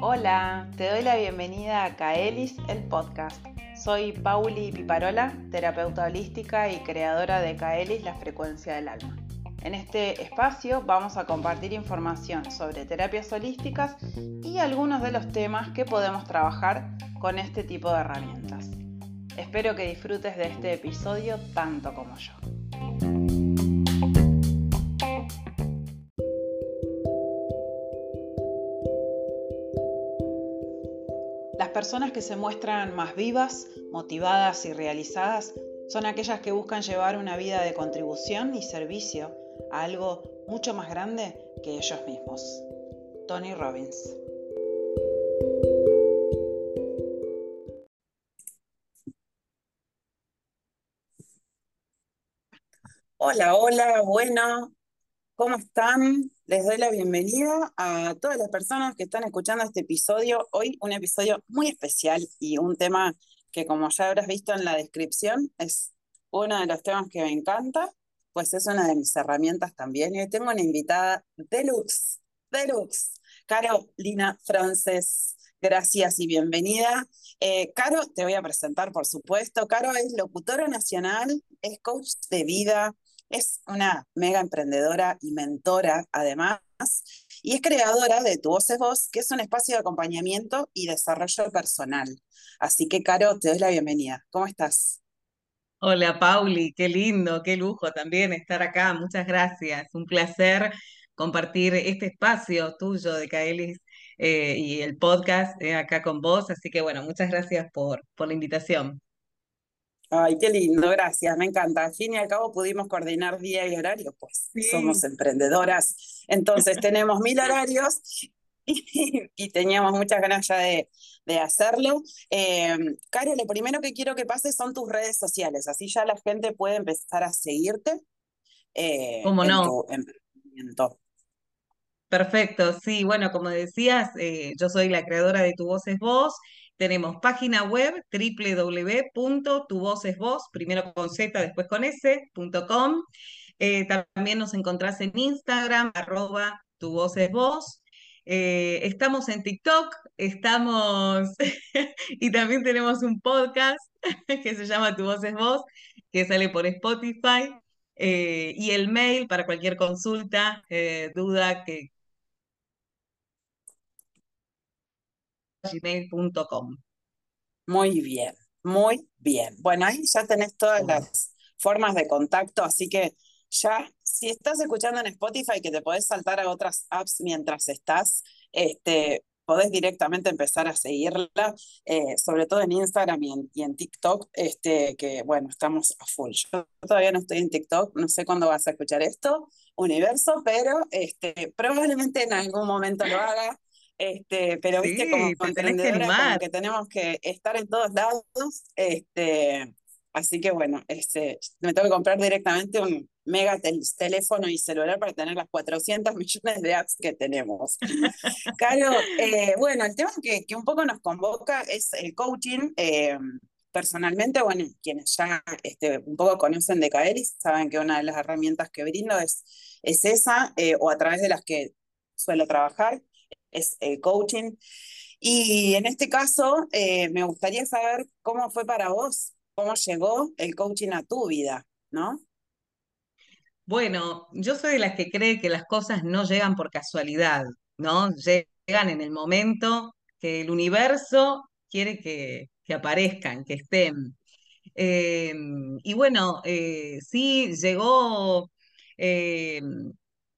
Hola, te doy la bienvenida a Kaelis, el podcast. Soy Pauli Piparola, terapeuta holística y creadora de Kaelis, la frecuencia del alma. En este espacio vamos a compartir información sobre terapias holísticas y algunos de los temas que podemos trabajar con este tipo de herramientas. Espero que disfrutes de este episodio tanto como yo. Personas que se muestran más vivas, motivadas y realizadas son aquellas que buscan llevar una vida de contribución y servicio a algo mucho más grande que ellos mismos. Tony Robbins. Hola, hola, bueno, ¿cómo están? Les doy la bienvenida a todas las personas que están escuchando este episodio. Hoy un episodio muy especial y un tema que como ya habrás visto en la descripción es uno de los temas que me encanta, pues es una de mis herramientas también. Y hoy tengo una invitada deluxe, deluxe, Carolina Frances. Gracias y bienvenida. Eh, Caro, te voy a presentar, por supuesto. Caro es locutora nacional, es coach de vida, es una mega emprendedora y mentora además, y es creadora de Tu Voz es Voz, que es un espacio de acompañamiento y desarrollo personal. Así que, Caro, te doy la bienvenida. ¿Cómo estás? Hola, Pauli, qué lindo, qué lujo también estar acá. Muchas gracias. Un placer compartir este espacio tuyo de Kaelis eh, y el podcast eh, acá con vos. Así que, bueno, muchas gracias por la invitación. Ay, qué lindo, gracias, me encanta. Al fin y al cabo pudimos coordinar día y horario, pues somos emprendedoras, entonces tenemos mil horarios y, teníamos muchas ganas ya de, hacerlo. Eh, Caro, lo primero que quiero que pase son tus redes sociales, así ya la gente puede empezar a seguirte. Eh, ¿Cómo no? emprendimiento. Perfecto, sí, bueno, como decías, eh, yo soy la creadora de Tu Voz es Voz tenemos página web www.tuvocesvoz, primero con Z, después con S.com. Eh, también nos encontrás en Instagram, arroba tu voz eh, estamos en TikTok, estamos y también tenemos un podcast que se llama Tu Voz es Voz, que sale por Spotify. Eh, y el mail para cualquier consulta, duda que, gmail.com. Muy bien, muy bien. Bueno, ahí ya tenés todas las formas de contacto, así que ya, si estás escuchando en Spotify, que te podés saltar a otras apps mientras estás, este, podés directamente empezar a seguirla, eh, sobre todo en Instagram y en, TikTok, este, que bueno, estamos a full. Yo todavía no estoy en TikTok, no sé cuándo vas a escuchar esto, universo, pero este, probablemente en algún momento lo haga. Este, pero viste, como emprendedora, como que tenemos que estar en todos lados. Este, así que bueno, este, me tengo que comprar directamente un mega teléfono y celular para tener las 400 millones de apps que tenemos. Claro, eh, bueno, el tema que, que, un poco nos convoca es el coaching. Eh, personalmente, bueno, quienes ya este, un poco conocen de Caeris saben que una de las herramientas que brindo es, es esa, eh, o a través de las que suelo trabajar, es el coaching. Y en este caso, eh, me gustaría saber cómo fue para vos, cómo llegó el coaching a tu vida, ¿no? Bueno, yo soy de las que cree que las cosas no llegan por casualidad, ¿no? Llegan en el momento que el universo quiere que, que aparezcan, que estén. Em, y bueno, eh, sí, llegó,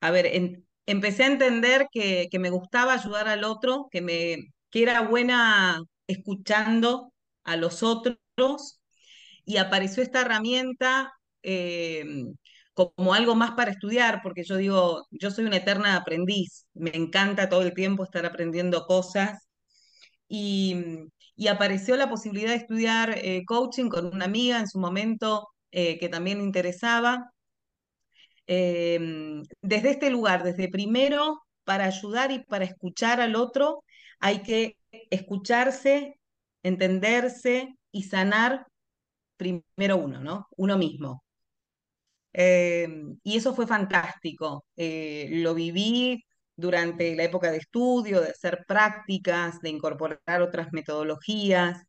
a ver, en, empecé a entender que, me gustaba ayudar al otro, que, me, que era buena escuchando a los otros y apareció esta herramienta eh, como algo más para estudiar, porque yo digo, yo soy una eterna aprendiz, me encanta todo el tiempo estar aprendiendo cosas y, apareció la posibilidad de estudiar eh, coaching con una amiga en su momento eh, que también interesaba Em, desde este lugar, desde primero, para ayudar y para escuchar al otro, hay que escucharse, entenderse y sanar primero uno, ¿no? Uno mismo. Eh, y eso fue fantástico. Eh, lo viví durante la época de estudio, de hacer prácticas, de incorporar otras metodologías.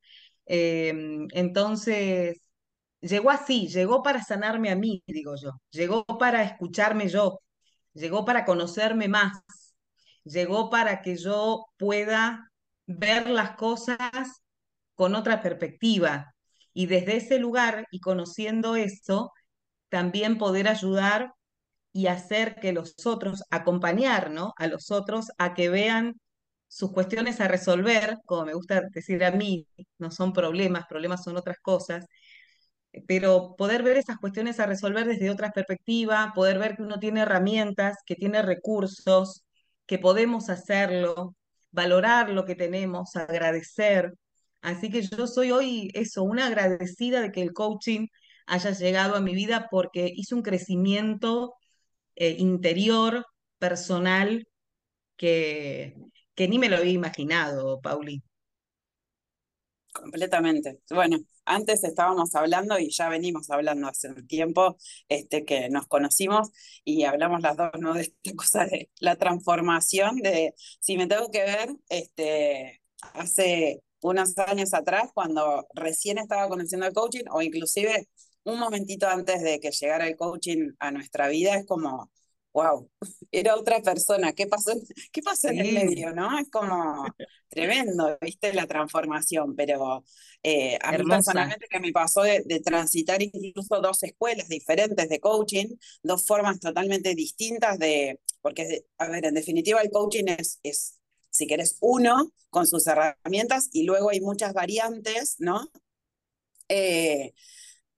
Eh, entonces, llegó así, llegó para sanarme a mí, digo yo, llegó para escucharme yo, llegó para conocerme más, llegó para que yo pueda ver las cosas con otra perspectiva. Y desde ese lugar y conociendo eso, también poder ayudar y hacer que los otros, acompañar ¿no? a los otros a que vean sus cuestiones a resolver, como me gusta decir a mí, no son problemas, problemas son otras cosas, pero poder ver esas cuestiones a resolver desde otra perspectiva, poder ver que uno tiene herramientas, que tiene recursos, que podemos hacerlo, valorar lo que tenemos, agradecer. Así que yo soy hoy eso, una agradecida de que el coaching haya llegado a mi vida porque hizo un crecimiento eh, interior, personal, que, que ni me lo había imaginado, Pauli. Completamente. Bueno, antes estábamos hablando y ya venimos hablando hace un tiempo este, que nos conocimos y hablamos las dos ¿no? de esta cosa de la transformación, de si me tengo que ver, este, hace unos años atrás, cuando recién estaba conociendo el coaching o inclusive un momentito antes de que llegara el coaching a nuestra vida, es como, wow, era otra persona, ¿qué pasó, qué pasó en el medio, no? Es como tremendo, viste, la transformación, pero eh, a mí personalmente que me pasó de, transitar incluso dos escuelas diferentes de coaching, dos formas totalmente distintas de, porque, a ver, en definitiva el coaching es, es si querés, uno con sus herramientas y luego hay muchas variantes, ¿no? Eh,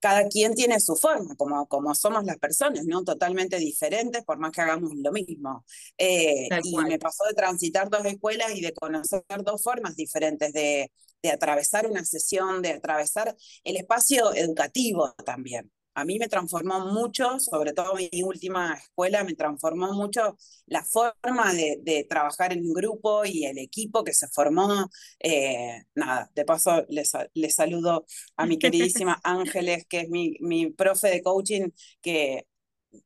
cada quien tiene su forma, como, como somos las personas, ¿no? Totalmente diferentes, por más que hagamos lo mismo. Eh, y me pasó de transitar dos escuelas y de conocer dos formas diferentes de, de atravesar una sesión, de atravesar el espacio educativo también a mí me transformó mucho, sobre todo mi última escuela, me transformó mucho la forma de, trabajar en grupo y el equipo que se formó. Eh, nada, de paso les, saludo a mi queridísima Ángeles, que es mi, mi profe de coaching, que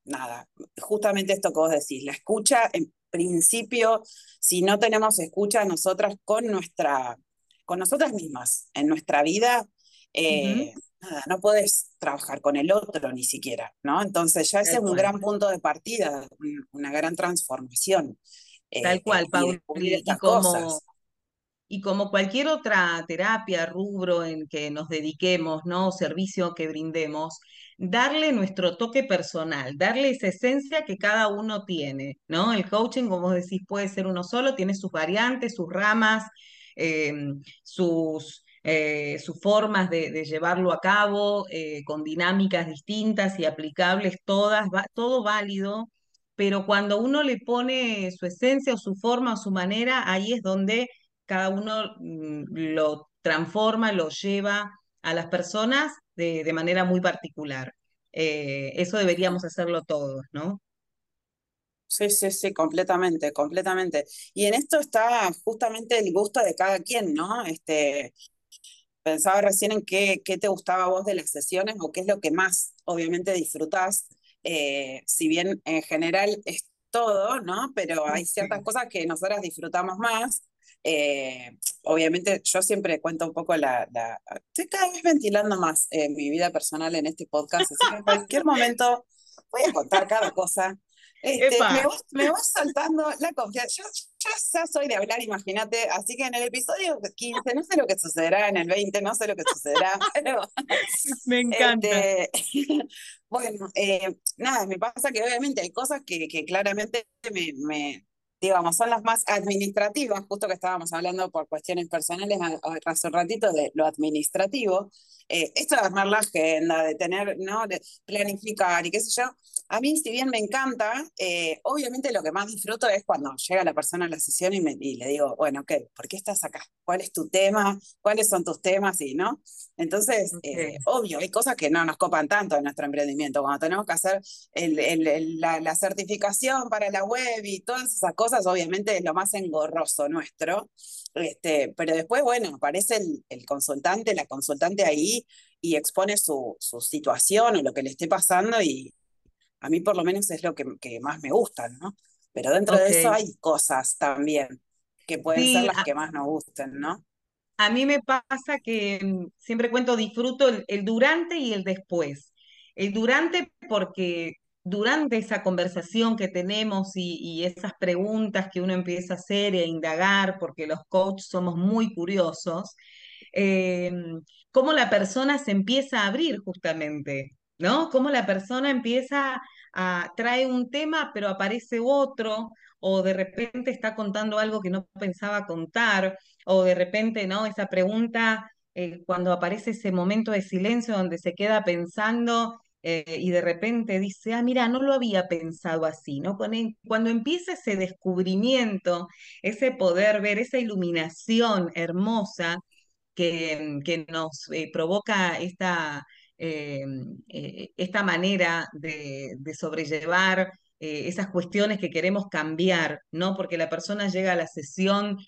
nada, justamente esto que vos decís, la escucha, en principio, si no tenemos escucha nosotras con nuestra, con nosotras mismas en nuestra vida, eh, no puedes trabajar con el otro ni siquiera, ¿no? Entonces ya ese es un gran punto de partida, una gran transformación. Tal eh, cual, Paul. Y, como, y como cualquier otra terapia, rubro en que nos dediquemos, ¿no? Servicio que brindemos, darle nuestro toque personal, darle esa esencia que cada uno tiene, ¿no? El coaching, como vos decís, puede ser uno solo, tiene sus variantes, sus ramas, em, sus eh, sus formas de, llevarlo a cabo, eh, con dinámicas distintas y aplicables todas, todo válido, pero cuando uno le pone su esencia o su forma o su manera, ahí es donde cada uno mm, lo transforma, lo lleva a las personas de, manera muy particular. Eh, eso deberíamos hacerlo todos, ¿no? Sí, sí, sí, completamente, completamente. Y en esto está justamente el gusto de cada quien, ¿no? Este, pensaba recién en qué, qué te gustaba a vos de las sesiones o qué es lo que más obviamente disfrutás, eh, si bien en general es todo, ¿no? Pero hay ciertas cosas que nosotras disfrutamos más. Eh, obviamente yo siempre cuento un poco la, la, Estoy cada vez ventilando más eh, mi vida personal en este podcast, así que en cualquier momento voy a contar cada cosa. Este, me, va, saltando la confianza. Yo, ya soy de hablar, imagínate. Así que en el episodio 15, no sé lo que sucederá, en el 20, no sé lo que sucederá. me encanta. Este, bueno, eh, nada, me pasa que obviamente hay cosas que, que claramente me, me, digamos, son las más administrativas, justo que estábamos hablando por cuestiones personales hace un ratito de lo administrativo. Eh, esto de armar la agenda, de tener, ¿no? De planificar y qué sé yo a mí, si bien me encanta, eh, obviamente lo que más disfruto es cuando llega la persona a la sesión y, me, le digo, bueno, ok, ¿por qué estás acá? ¿Cuál es tu tema? ¿Cuáles son tus temas? Y, ¿no? Entonces, eh, obvio, hay cosas que no nos copan tanto en nuestro emprendimiento. Cuando tenemos que hacer la, certificación para la web y todas esas cosas, obviamente es lo más engorroso nuestro. Este, pero después, bueno, aparece el, consultante, la consultante ahí y expone su, su situación o lo que le esté pasando y a mí por lo menos es lo que, más me gusta, ¿no? Pero dentro de eso hay cosas también que pueden ser las que más nos gusten, ¿no? A mí me pasa que mm, siempre cuento, disfruto el, durante y el después. El durante porque durante esa conversación que tenemos y, esas preguntas que uno empieza a hacer e indagar, porque los coaches somos muy curiosos, eh, cómo la persona se empieza a abrir justamente, ¿no? Cómo la persona empieza a, trae un tema, pero aparece otro, o de repente está contando algo que no pensaba contar, o de repente, ¿no? Esa pregunta, eh, cuando aparece ese momento de silencio donde se queda pensando eh, y de repente dice, ah, mira, no lo había pensado así, ¿no? Cuando empieza ese descubrimiento, ese poder ver, esa iluminación hermosa que, que nos eh, provoca esta, esta manera de, sobrellevar eh, esas cuestiones que queremos cambiar, ¿no? Porque la persona llega a la sesión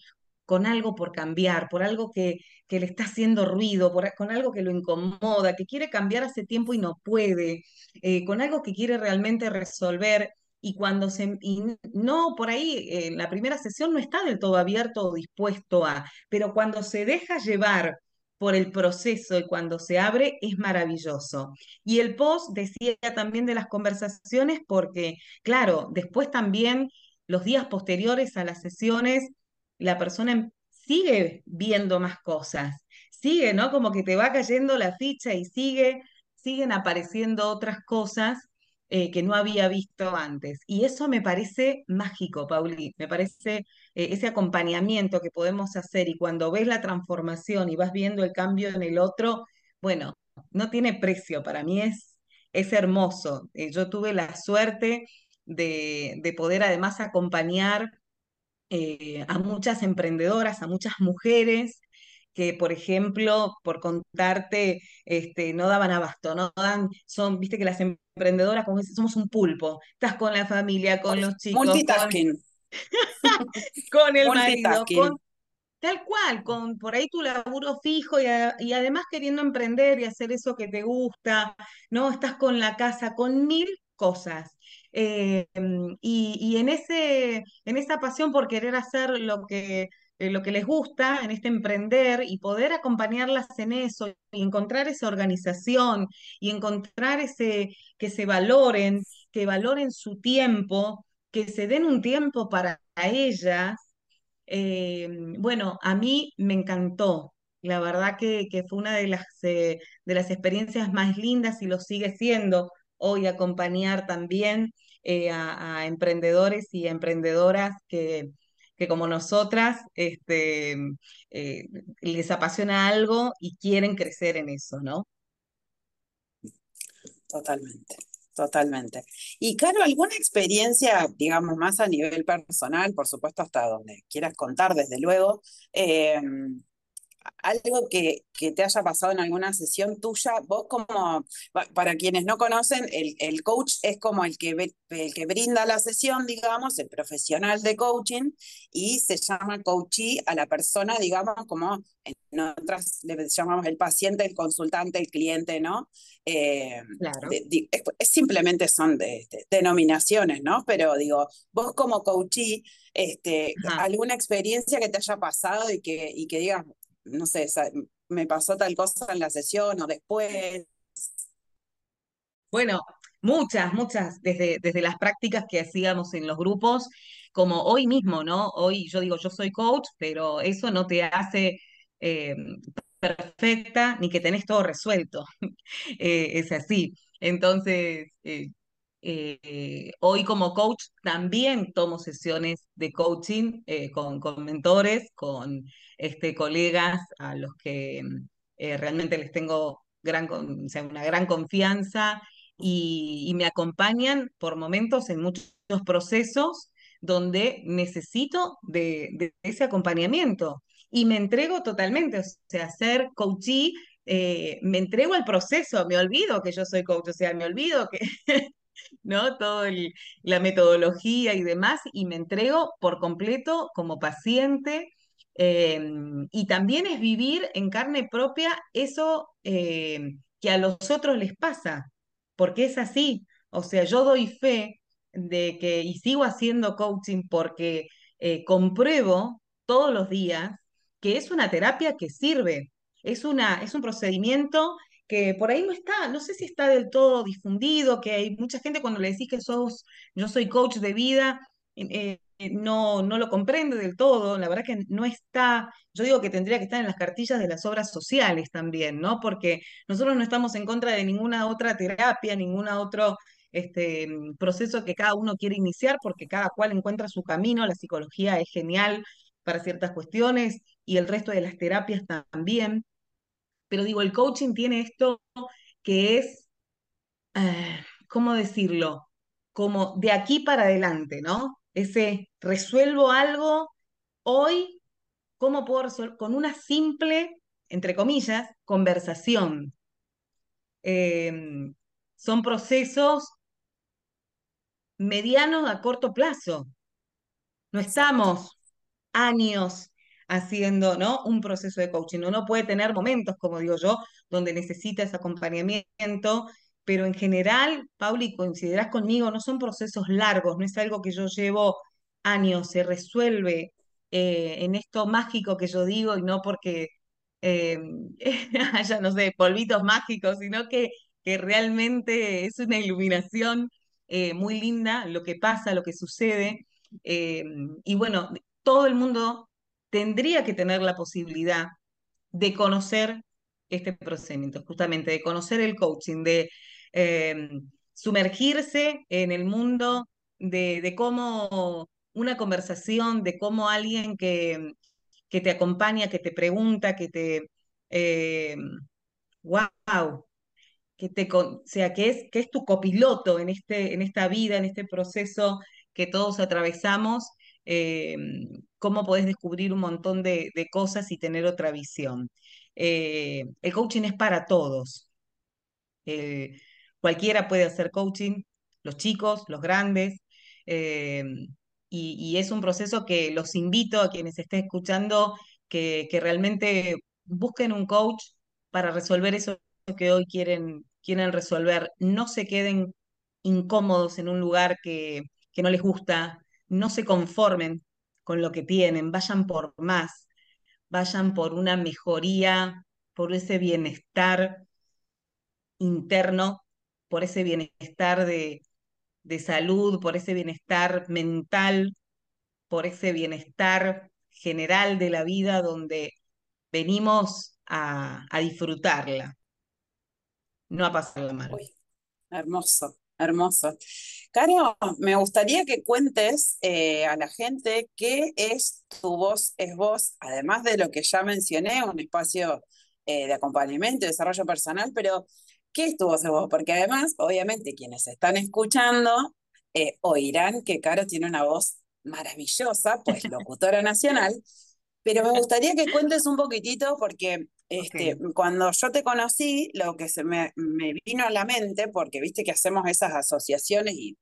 con algo por cambiar, por algo que, que le está haciendo ruido, por, con algo que lo incomoda, que quiere cambiar hace tiempo y no puede, eh, con algo que quiere realmente resolver. Y cuando se, y no, por ahí en eh, la primera sesión no está del todo abierto o dispuesto a, pero cuando se deja llevar por el proceso y cuando se abre es maravilloso. Y el post decía también de las conversaciones porque, claro, después también los días posteriores a las sesiones, la persona sigue viendo más cosas, sigue, ¿no? Como que te va cayendo la ficha y sigue, siguen apareciendo otras cosas eh, que no había visto antes. Y eso me parece mágico, Pauli, me parece eh, ese acompañamiento que podemos hacer y cuando ves la transformación y vas viendo el cambio en el otro, bueno, no tiene precio, para mí es, es hermoso. Eh, yo tuve la suerte de, de poder además acompañar a muchas emprendedoras, a muchas mujeres que, por ejemplo, por contarte, este, no daban abasto, no dan, son, viste que las emprendedoras, como somos un pulpo, estás con la familia, con los chicos. Multitasking. el marido, con, Tal cual, con por ahí tu laburo fijo y, y, además queriendo emprender y hacer eso que te gusta, ¿no? Estás con la casa, con mil cosas. Eh, y, y en, ese, en esa pasión por querer hacer lo que, eh, lo que les gusta en este emprender y poder acompañarlas en eso y encontrar esa organización y encontrar ese que se valoren, que valoren su tiempo, que se den un tiempo para ellas. Eh, bueno, a mí me encantó. La verdad que, fue una de las, eh, de las experiencias más lindas y lo sigue siendo hoy acompañar también a, a emprendedores y emprendedoras que, que como nosotras este, eh, les apasiona algo y quieren crecer en eso, ¿no? Totalmente, totalmente. Y claro, ¿alguna experiencia, digamos, más a nivel personal, por supuesto, hasta donde quieras contar, desde luego, eh, algo que, que, te haya pasado en alguna sesión tuya, vos como, para quienes no conocen, el, el coach es como el que, el que brinda la sesión, digamos, el profesional de coaching, y se llama coachee a la persona, digamos, como en otras le llamamos el paciente, el consultante, el cliente, ¿no? Eh, claro. es, simplemente son de, denominaciones, ¿no? Pero digo, vos como coachee, este, alguna experiencia que te haya pasado y que, y que digas, no sé, me pasó tal cosa en la sesión o después. Bueno, muchas, muchas, desde, desde las prácticas que hacíamos en los grupos, como hoy mismo, ¿no? Hoy yo digo, yo soy coach, pero eso no te hace eh, perfecta ni que tenés todo resuelto. Eh, es así. Entonces, eh, eh, hoy como coach también tomo sesiones de coaching con, con, mentores, con este, colegas a los que eh, realmente les tengo una gran confianza y, me acompañan por momentos en muchos procesos donde necesito de, ese acompañamiento y me entrego totalmente, o sea, ser coachee me entrego al proceso, me olvido que yo soy coach, o sea, me olvido que, ¿no? Toda la metodología y demás, y me entrego por completo como paciente. Em, y también es vivir en carne propia eso em, que a los otros les pasa, porque es así. O sea, yo doy fe de que, y sigo haciendo coaching porque eh, compruebo todos los días que es una terapia que sirve, es, una, es un procedimiento que por ahí no está, no sé si está del todo difundido, que hay mucha gente cuando le decís que sos, yo soy coach de vida, eh, eh, no, no lo comprende del todo, la verdad que no está, yo digo que tendría que estar en las cartillas de las obras sociales también, ¿no? Porque nosotros no estamos en contra de ninguna otra terapia, ningún otro este, proceso que cada uno quiere iniciar, porque cada cual encuentra su camino, la psicología es genial para ciertas cuestiones y el resto de las terapias también. Pero digo, el coaching tiene esto que es, eh, ¿cómo decirlo? Como de aquí para adelante, ¿no? Ese resuelvo algo hoy, ¿cómo puedo resolver? Con una simple, entre comillas, conversación. Em, son procesos medianos a corto plazo. No estamos años haciendo ¿no? un proceso de coaching. Uno puede tener momentos, como digo yo, donde necesita ese acompañamiento, pero en general, Pauli, coincidirás conmigo, no son procesos largos, no es algo que yo llevo años, se resuelve eh, en esto mágico que yo digo y no porque eh, haya, no sé, polvitos mágicos, sino que, que realmente es una iluminación eh, muy linda lo que pasa, lo que sucede. y bueno, todo el mundo tendría que tener la posibilidad de conocer este procedimiento, justamente de conocer el coaching, de em, sumergirse en el mundo de, cómo una conversación, de cómo alguien que, que te acompaña, que te pregunta, que te... wow, em, que te, sea, que es, que es tu copiloto en, este, en esta vida, en este proceso que todos atravesamos, em, cómo podés descubrir un montón de, cosas y tener otra visión. Eh, el coaching es para todos. Eh, cualquiera puede hacer coaching, los chicos, los grandes, eh, y, es un proceso que los invito a quienes estén escuchando que, que realmente busquen un coach para resolver eso que hoy quieren, quieren resolver. No se queden incómodos en un lugar que, que no les gusta, no se conformen con lo que tienen, vayan por más, vayan por una mejoría, por ese bienestar interno, por ese bienestar de, salud, por ese bienestar mental, por ese bienestar general de la vida donde venimos a, disfrutarla, no a pasarla mal. hermoso, hermoso. Caro, me gustaría que cuentes eh, a la gente qué es tu voz es voz, además de lo que ya mencioné, un espacio eh, de acompañamiento desarrollo personal, pero ¿qué es tu voz es voz? Porque además, obviamente, quienes están escuchando eh, oirán que Caro tiene una voz maravillosa, pues locutora nacional, pero me gustaría que cuentes un poquitito porque este, Cuando yo te conocí, lo que se me, me, vino a la mente, porque viste que hacemos esas asociaciones y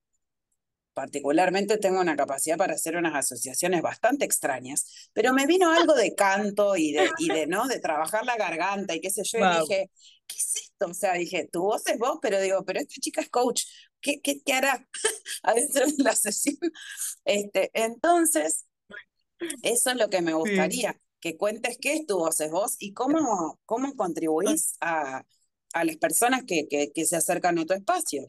particularmente tengo una capacidad para hacer unas asociaciones bastante extrañas, pero me vino algo de canto y de, y de, ¿no? de trabajar la garganta y qué sé yo, y dije, ¿qué es esto? O sea, dije, tu voz es vos, pero digo, pero esta chica es coach, ¿qué, qué, qué hará adentro de la sesión? Este, entonces, eso es lo que me gustaría, que cuentes qué es tu voz es vos y cómo, cómo contribuís a, a las personas que, que, que se acercan a tu espacio.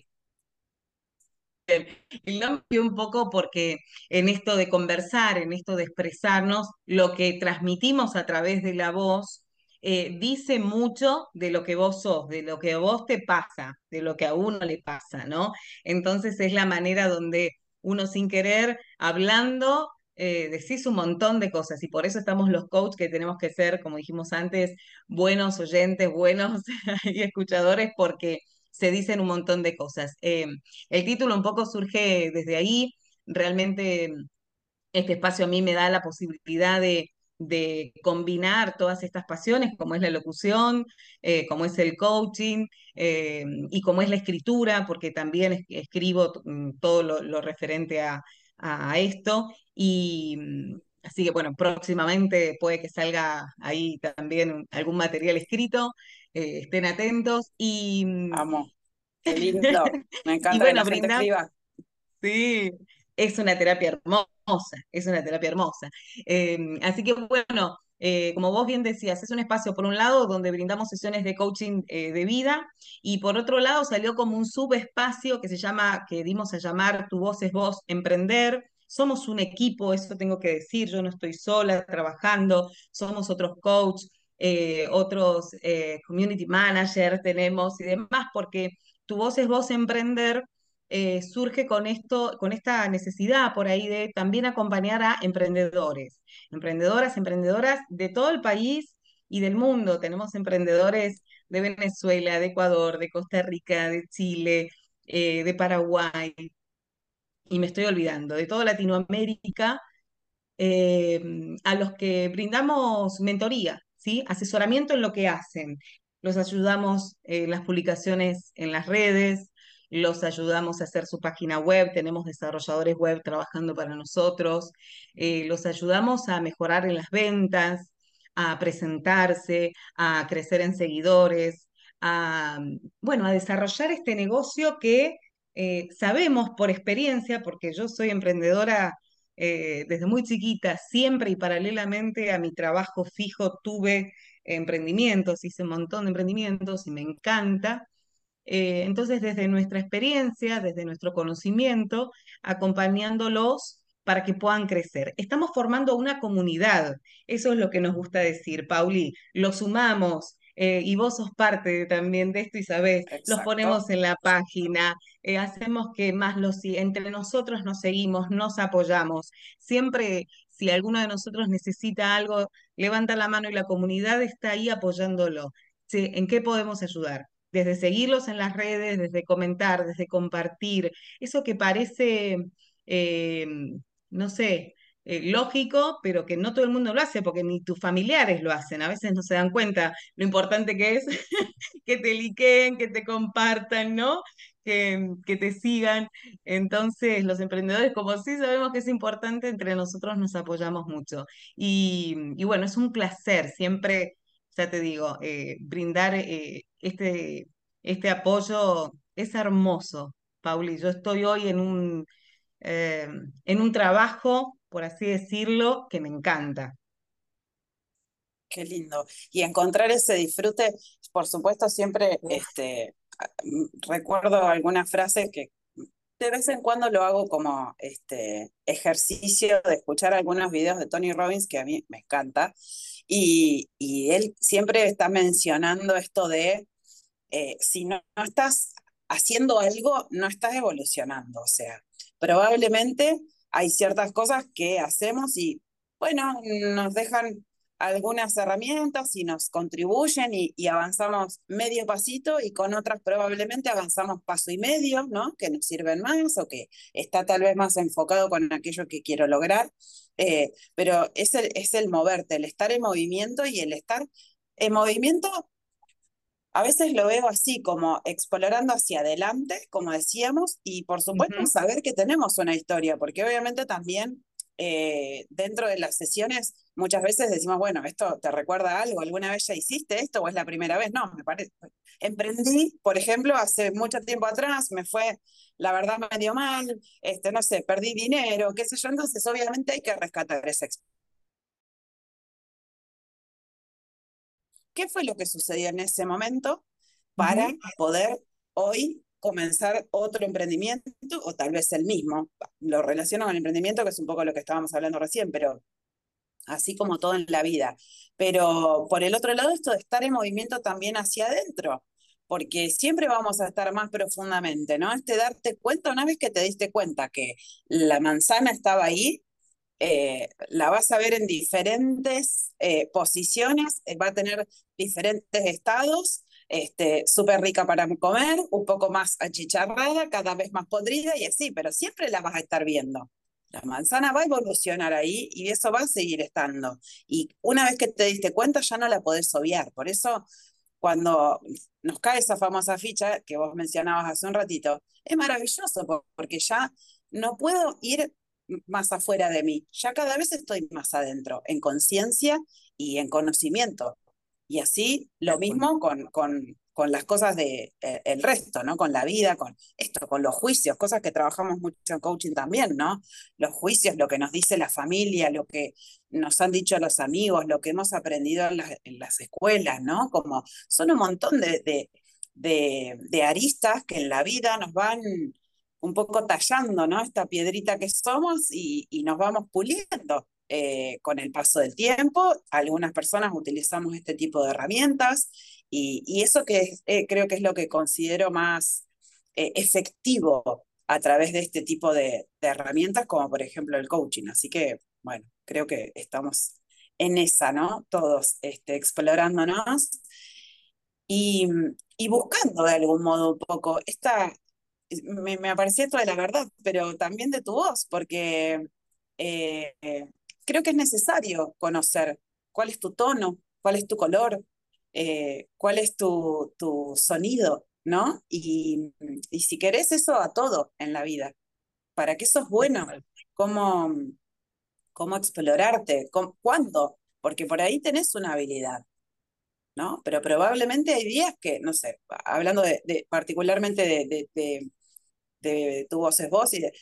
El nombre un poco porque en esto de conversar, en esto de expresarnos, lo que transmitimos a través de la voz eh, dice mucho de lo que vos sos, de lo que a vos te pasa, de lo que a uno le pasa, ¿no? Entonces es la manera donde uno sin querer, hablando, eh, decís un montón de cosas y por eso estamos los coaches que tenemos que ser, como dijimos antes, buenos oyentes, buenos y escuchadores porque se dicen un montón de cosas. Eh, el título un poco surge desde ahí, realmente este espacio a mí me da la posibilidad de, combinar todas estas pasiones, como es la locución, eh, como es el coaching eh, y como es la escritura, porque también escribo mm, todo lo, referente a, esto. Y mm, así que bueno, próximamente puede que salga ahí también algún material escrito. Eh, estén atentos. Y, mm, Qué lindo. Me encanta bueno, que la gente Sí, es una terapia hermosa, es una terapia hermosa. Em, así que bueno, eh, como vos bien decías, es un espacio por un lado donde brindamos sesiones de coaching eh, de vida y por otro lado salió como un subespacio que se llama, que dimos a llamar Tu voz es vos, emprender. Somos un equipo, eso tengo que decir, yo no estoy sola trabajando, somos otros coaches, eh, otros community managers tenemos y demás, porque Tu voz es vos, emprender eh, surge con esto, con esta necesidad por ahí de también acompañar a emprendedores, emprendedoras, emprendedoras de todo el país y del mundo. Tenemos emprendedores de Venezuela, de Ecuador, de Costa Rica, de Chile, eh, de Paraguay, y me estoy olvidando, de toda Latinoamérica, eh, a los que brindamos mentoría, ¿sí? asesoramiento en lo que hacen. Los ayudamos en las publicaciones en las redes, los ayudamos a hacer su página web, tenemos desarrolladores web trabajando para nosotros, eh, los ayudamos a mejorar en las ventas, a presentarse, a crecer en seguidores, a, bueno, a desarrollar este negocio que eh, sabemos por experiencia, porque yo soy emprendedora eh, desde muy chiquita, siempre y paralelamente a mi trabajo fijo tuve emprendimientos, hice un montón de emprendimientos y me encanta. Eh, entonces, desde nuestra experiencia, desde nuestro conocimiento, acompañándolos para que puedan crecer. Estamos formando una comunidad, eso es lo que nos gusta decir, Pauli, los sumamos. Eh, y vos sos parte también de esto y sabés, los ponemos en la página, eh, hacemos que más los entre nosotros nos seguimos, nos apoyamos. Siempre, si alguno de nosotros necesita algo, levanta la mano y la comunidad está ahí apoyándolo. ¿En qué podemos ayudar? desde seguirlos en las redes, desde comentar, desde compartir, eso que parece, eh, no sé, eh, lógico, pero que no todo el mundo lo hace, porque ni tus familiares lo hacen, a veces no se dan cuenta lo importante que es que te liqueen, que te compartan, ¿no? Que, que, te sigan. Entonces, los emprendedores, como sí sabemos que es importante, entre nosotros nos apoyamos mucho. Y, y bueno, es un placer siempre ya te digo, eh, brindar eh, este, este apoyo es hermoso, Pauli. Yo estoy hoy en un, en un trabajo, por así decirlo, que me encanta. Qué lindo. Y encontrar ese disfrute, por supuesto, siempre este, recuerdo alguna frase que de vez en cuando lo hago como este ejercicio de escuchar algunos videos de Tony Robbins que a mí me encanta. Y, él siempre está mencionando esto de, eh, si no, estás haciendo algo, no estás evolucionando. O sea, probablemente hay ciertas cosas que hacemos y, bueno, nos dejan algunas herramientas y nos contribuyen y, y, avanzamos medio pasito y con otras probablemente avanzamos paso y medio, ¿no? Que nos sirven más o que está tal vez más enfocado con aquello que quiero lograr. Eh, pero es el, es el moverte, el estar en movimiento y el estar en movimiento, a veces lo veo así, como explorando hacia adelante, como decíamos, y por supuesto saber que tenemos una historia, porque obviamente también eh, dentro de las sesiones muchas veces decimos, bueno, esto te recuerda algo, alguna vez ya hiciste esto o es la primera vez. No, me parece. Emprendí, por ejemplo, hace mucho tiempo atrás, me fue, la verdad, medio mal, este, no sé, perdí dinero, qué sé yo, entonces obviamente hay que rescatar esa experiencia. ¿Qué fue lo que sucedió en ese momento para poder hoy comenzar otro emprendimiento o tal vez el mismo. Lo relaciono con el emprendimiento, que es un poco lo que estábamos hablando recién, pero así como todo en la vida. Pero por el otro lado, esto de estar en movimiento también hacia adentro, porque siempre vamos a estar más profundamente, ¿no? Este darte cuenta, una vez que te diste cuenta que la manzana estaba ahí, eh, la vas a ver en diferentes eh, posiciones, eh, va a tener diferentes estados este, súper rica para comer, un poco más achicharrada, cada vez más podrida y así, pero siempre la vas a estar viendo. La manzana va a evolucionar ahí y eso va a seguir estando. Y una vez que te diste cuenta ya no la podés obviar. Por eso cuando nos cae esa famosa ficha que vos mencionabas hace un ratito, es maravilloso porque ya no puedo ir más afuera de mí, ya cada vez estoy más adentro, en conciencia y en conocimiento. Y así lo mismo con, con, con las cosas de eh, el resto, ¿no? Con la vida, con esto, con los juicios, cosas que trabajamos mucho en coaching también, ¿no? Los juicios, lo que nos dice la familia, lo que nos han dicho los amigos, lo que hemos aprendido en, las escuelas, ¿no? Como son un montón de, de, de, aristas que en la vida nos van un poco tallando, ¿no? Esta piedrita que somos y, y nos vamos puliendo. Eh, con el paso del tiempo. Algunas personas utilizamos este tipo de herramientas y, eso que eh, creo que es lo que considero más eh, efectivo a través de este tipo de, herramientas, como por ejemplo el coaching. Así que, bueno, creo que estamos en esa, ¿no? Todos este, explorándonos y, y buscando de algún modo un poco esta, me, me aparecía esto de la verdad, pero también de tu voz, porque eh, creo que es necesario conocer cuál es tu tono, cuál es tu color, eh, cuál es tu, tu sonido, ¿no? Y, y, si querés eso a todo en la vida, ¿para qué sos bueno? ¿Cómo, cómo explorarte? ¿Cuándo? Porque por ahí tenés una habilidad, ¿no? Pero probablemente hay días que, no sé, hablando de, particularmente de, de, de, tu voz es vos y de,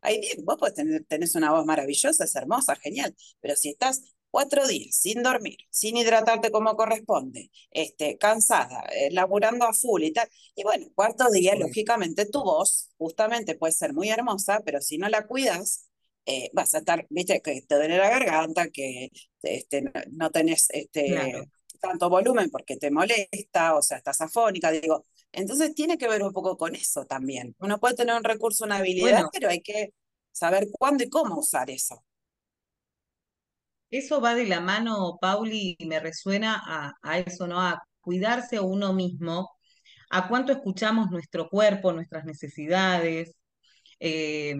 hay días, vos podés tener, tenés una voz maravillosa, es hermosa, genial, pero si estás cuatro días sin dormir, sin hidratarte como corresponde, este, cansada, eh, laburando a full y tal. Y bueno, cuarto día, lógicamente, tu voz justamente puede ser muy hermosa, pero si no la cuidas, eh, vas a estar, viste, que te duele la garganta, que este, no tenés este, tanto volumen porque te molesta, o sea, estás afónica, digo. Entonces tiene que ver un poco con eso también. Uno puede tener un recurso, una habilidad, pero hay que saber cuándo y cómo usar eso. Eso va de la mano, Pauli, y me resuena a, eso, ¿no? A cuidarse a uno mismo, a cuánto escuchamos nuestro cuerpo, nuestras necesidades. Eh,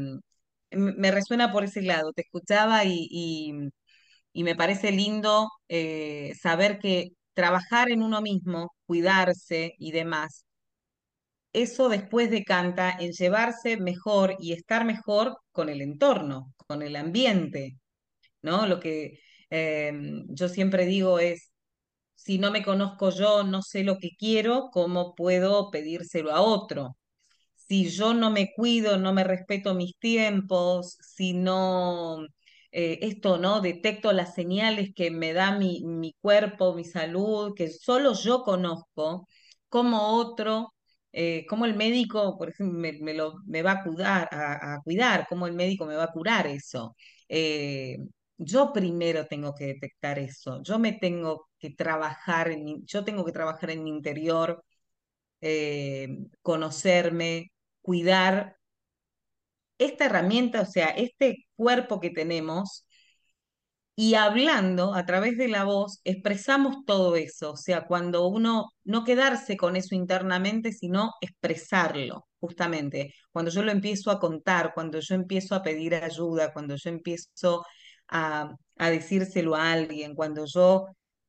me resuena por ese lado. Te escuchaba y, me parece lindo eh, saber que trabajar en uno mismo, cuidarse y demás, eso después decanta en llevarse mejor y estar mejor con el entorno, con el ambiente. ¿no? Lo que em, yo siempre digo es, si no me conozco yo, no sé lo que quiero, ¿cómo puedo pedírselo a otro? Si yo no me cuido, no me respeto mis tiempos, si no, eh, esto, ¿no? Detecto las señales que me da mi, mi cuerpo, mi salud, que solo yo conozco, como otro eh, cómo el médico, por ejemplo, me, lo, me va a cuidar, cómo el médico me va a curar eso. Eh, yo primero tengo que detectar eso, yo me tengo que trabajar, en yo tengo que trabajar en mi interior, eh, conocerme, cuidar esta herramienta, o sea, este cuerpo que tenemos, y hablando a través de la voz, expresamos todo eso, o sea, cuando uno no quedarse con eso internamente, sino expresarlo, justamente. Cuando yo lo empiezo a contar, cuando yo empiezo a pedir ayuda, cuando yo empiezo a, decírselo a alguien, cuando yo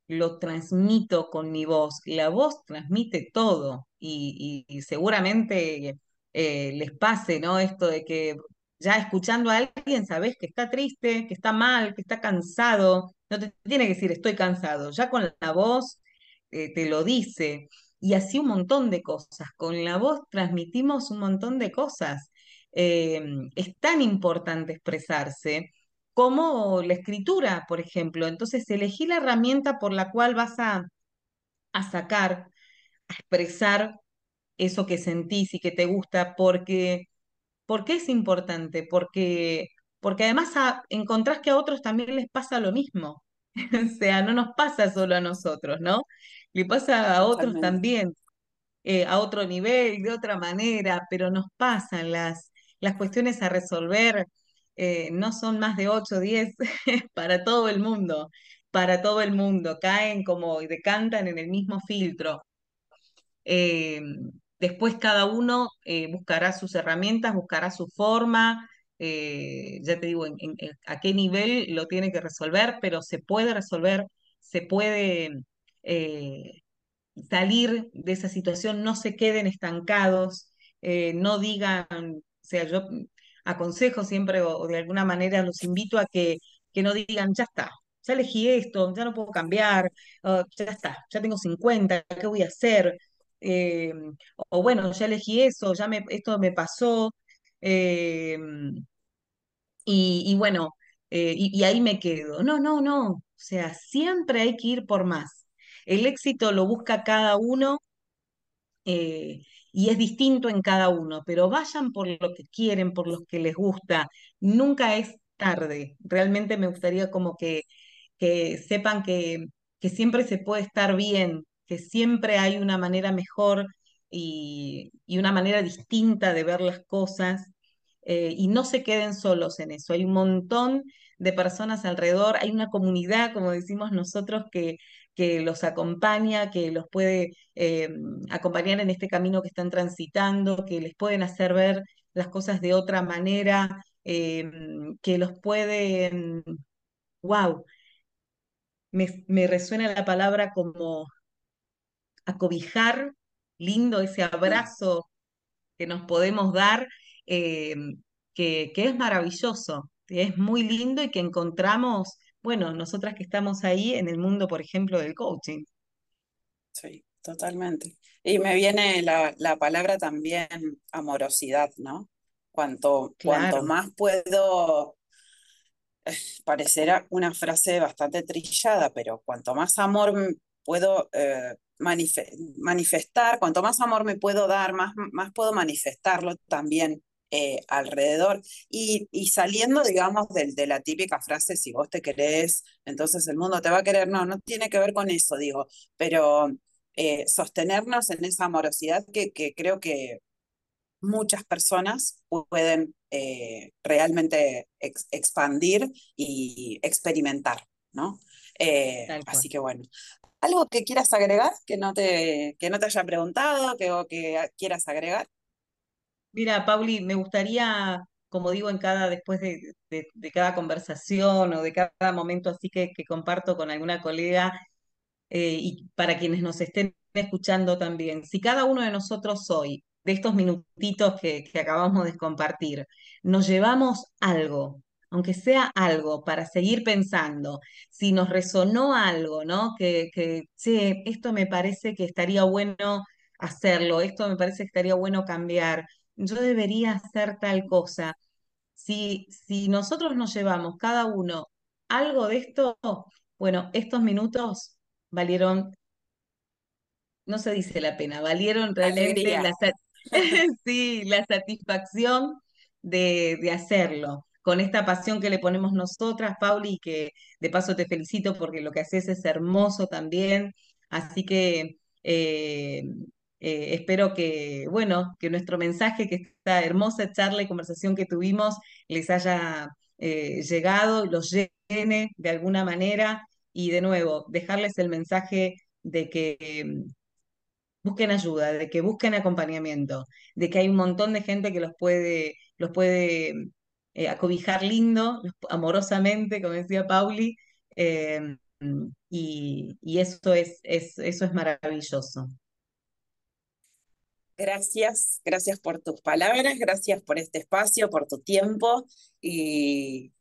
lo transmito con mi voz. La voz transmite todo y, seguramente eh, les pase, ¿no? Esto de que ya escuchando a alguien sabes que está triste, que está mal, que está cansado. No te tiene que decir estoy cansado, ya con la voz eh, te lo dice. Y así un montón de cosas. Con la voz transmitimos un montón de cosas. Eh, es tan importante expresarse como la escritura, por ejemplo. Entonces, elegí la herramienta por la cual vas a, a sacar, a expresar eso que sentís y que te gusta, porque ¿Por qué es importante? Porque, porque además encontrás que a otros también les pasa lo mismo. o sea, no nos pasa solo a nosotros, ¿no? Le pasa a otros también, eh, a otro nivel, de otra manera, pero nos pasan las, las cuestiones a resolver. Eh, no son más de 8 o 10 para todo el mundo, para todo el mundo, caen como y decantan en el mismo filtro. Eh, Después cada uno eh, buscará sus herramientas, buscará su forma, eh, ya te digo, a qué nivel lo tiene que resolver, pero se puede resolver, se puede eh, salir de esa situación, no se queden estancados, no digan, o sea, yo aconsejo siempre o, de alguna manera los invito a que, que no digan, ya está, ya elegí esto, ya no puedo cambiar, oh, ya está, ya tengo 50, ¿qué voy a hacer? Eh, o bueno, ya elegí eso, ya me, esto me pasó, eh, y, y bueno, eh, y, y ahí me quedo. No, no, no, o sea, siempre hay que ir por más. El éxito lo busca cada uno eh, y es distinto en cada uno, pero vayan por lo que quieren, por lo que les gusta. Nunca es tarde. Realmente me gustaría como que, que sepan que, que siempre se puede estar bien, que siempre hay una manera mejor y, y una manera distinta de ver las cosas. eh, y no se queden solos en eso. Hay un montón de personas alrededor, hay una comunidad, como decimos nosotros, que, que los acompaña, que los puede eh, acompañar en este camino que están transitando, que les pueden hacer ver las cosas de otra manera, eh, que los pueden, wow, me, me resuena la palabra como acobijar, lindo ese abrazo que nos podemos dar, eh, que, que es maravilloso, que es muy lindo y que encontramos, bueno, nosotras que estamos ahí en el mundo, por ejemplo, del coaching. sí, totalmente. Y me viene la, la palabra también amorosidad, ¿no? Cuanto, cuanto más puedo parecerá una frase bastante trillada, pero cuanto más amor puedo eh, manife- manifestar, cuanto más amor me puedo dar, más, más puedo manifestarlo también eh, alrededor. Y, y saliendo, digamos, del- de, la típica frase, si vos te querés, entonces el mundo te va a querer. No, no tiene que ver con eso, digo, pero eh, sostenernos en esa amorosidad que, que creo que muchas personas pueden eh, realmente ex- expandir y experimentar, ¿no? Así que bueno, ¿algo que quieras agregar, que no te, que no te haya preguntado, que, o que quieras agregar? Mira, Pauli, me gustaría, como digo en cada, después de, de- cada conversación o de cada momento así que, que comparto con alguna colega, eh, y para quienes nos estén escuchando también, si cada uno de nosotros hoy, de estos minutitos que acabamos de compartir, nos llevamos algo, aunque sea algo, para seguir pensando, si nos resonó algo, ¿no? Que, que, che, esto me parece que estaría bueno hacerlo, esto me parece que estaría bueno cambiar, yo debería hacer tal cosa. Si, si nosotros nos llevamos cada uno algo de esto, bueno, estos minutos valieron, no se dice la pena, valieron realmente la, sí, la satisfacción de, de hacerlo. Con esta pasión que le ponemos nosotras, Pauli, y que de paso te felicito porque lo que haces es hermoso también. Así que eh, eh, espero que, bueno, que nuestro mensaje, que esta hermosa charla y conversación que tuvimos, les haya eh, llegado, los llene de alguna manera. Y de nuevo, dejarles el mensaje de que busquen ayuda, de que busquen acompañamiento, de que hay un montón de gente que los puede, los puede eh, acobijar lindo, amorosamente, como decía Pauli, eh, y, y eso es, es, eso es maravilloso. Gracias, gracias por tus palabras, gracias por este espacio, por tu tiempo y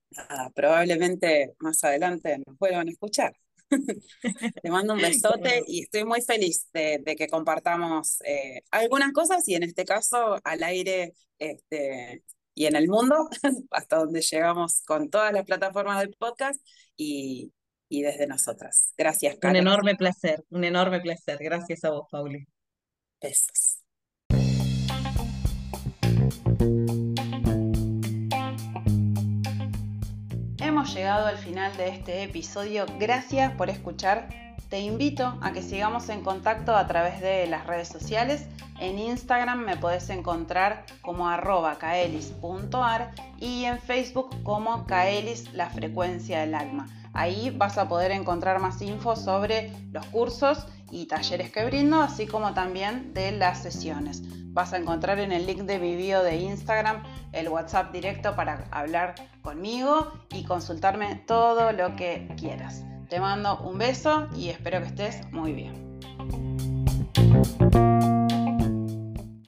probablemente más adelante nos vuelvan a escuchar. Te mando un ¿Cómo besote y estoy muy feliz de, de que compartamos eh, algunas cosas y en este caso al aire este, y en el mundo, hasta donde llegamos con todas las plataformas del podcast y, y desde nosotras. Gracias, Un Caro. enorme placer, un enorme placer. Gracias a vos, Pauli. Besos. Hemos llegado al final de este episodio. Gracias por escuchar. Te invito a que sigamos en contacto a través de las redes sociales. En Instagram me podés encontrar como arroba kaelis.ar y en Facebook como Kaelis la frecuencia del alma. Ahí vas a poder encontrar más info sobre los cursos y talleres que brindo, así como también de las sesiones. Vas a encontrar en el link de mi bio de Instagram el WhatsApp directo para hablar conmigo y consultarme todo lo que quieras. Te mando un beso y espero que estés muy bien.